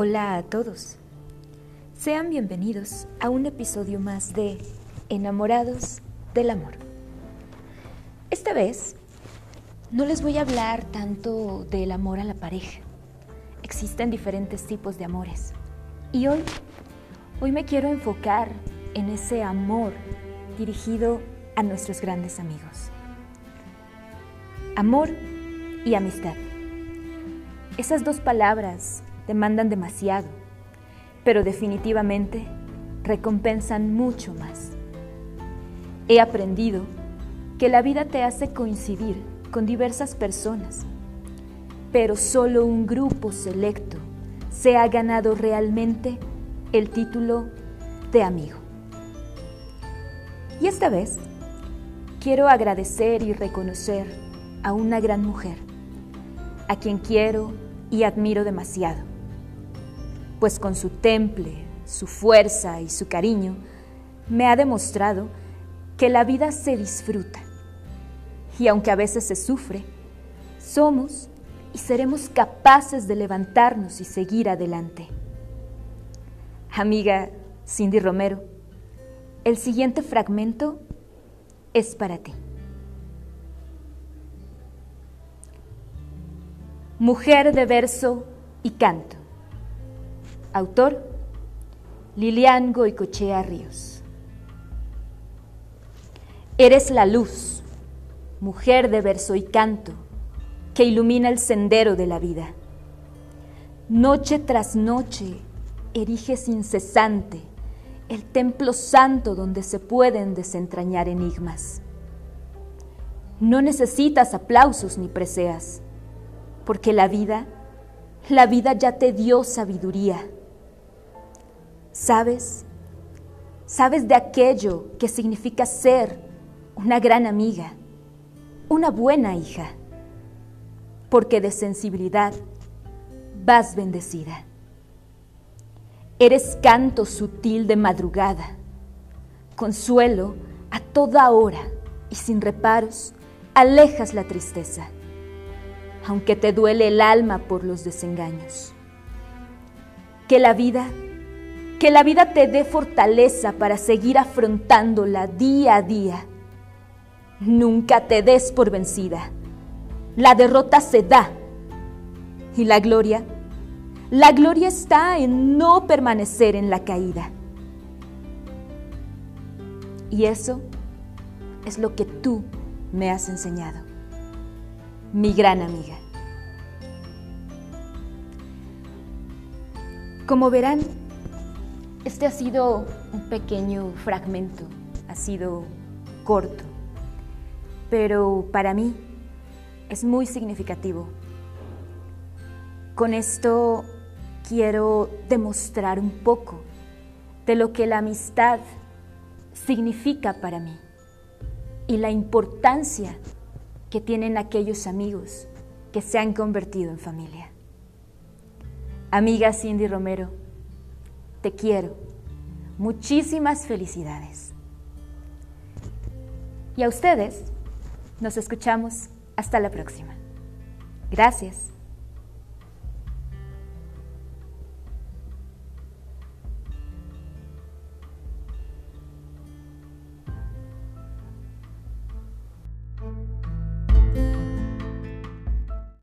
Hola a todos. Sean bienvenidos a un episodio más de Enamorados del Amor. Esta vez no les voy a hablar tanto del amor a la pareja. Existen diferentes tipos de amores. Y hoy, hoy me quiero enfocar en ese amor dirigido a nuestros grandes amigos. Amor y amistad. Esas dos palabras demandan demasiado, pero definitivamente recompensan mucho más. He aprendido que la vida te hace coincidir con diversas personas, pero solo un grupo selecto se ha ganado realmente el título de amigo. Y esta vez quiero agradecer y reconocer a una gran mujer, a quien quiero y admiro demasiado, pues con su temple, su fuerza y su cariño me ha demostrado que la vida se disfruta y aunque a veces se sufre, somos y seremos capaces de levantarnos y seguir adelante. Amiga Cindy Romero, el siguiente fragmento es para ti. Mujer de verso y canto. Autor Lilian Goicochea Ríos. Eres la luz, mujer de verso y canto, que ilumina el sendero de la vida. Noche tras noche eriges incesante el templo santo donde se pueden desentrañar enigmas. No necesitas aplausos ni preseas porque la vida, la vida ya te dio sabiduría. ¿Sabes? ¿Sabes de aquello que significa ser una gran amiga, una buena hija? Porque de sensibilidad vas bendecida. Eres canto sutil de madrugada, consuelo a toda hora y sin reparos, alejas la tristeza aunque te duele el alma por los desengaños. Que la vida, que la vida te dé fortaleza para seguir afrontándola día a día. Nunca te des por vencida. La derrota se da. Y la gloria, la gloria está en no permanecer en la caída. Y eso es lo que tú me has enseñado mi gran amiga. Como verán, este ha sido un pequeño fragmento, ha sido corto, pero para mí es muy significativo. Con esto quiero demostrar un poco de lo que la amistad significa para mí y la importancia que tienen aquellos amigos que se han convertido en familia. Amiga Cindy Romero, te quiero. Muchísimas felicidades. Y a ustedes, nos escuchamos hasta la próxima. Gracias.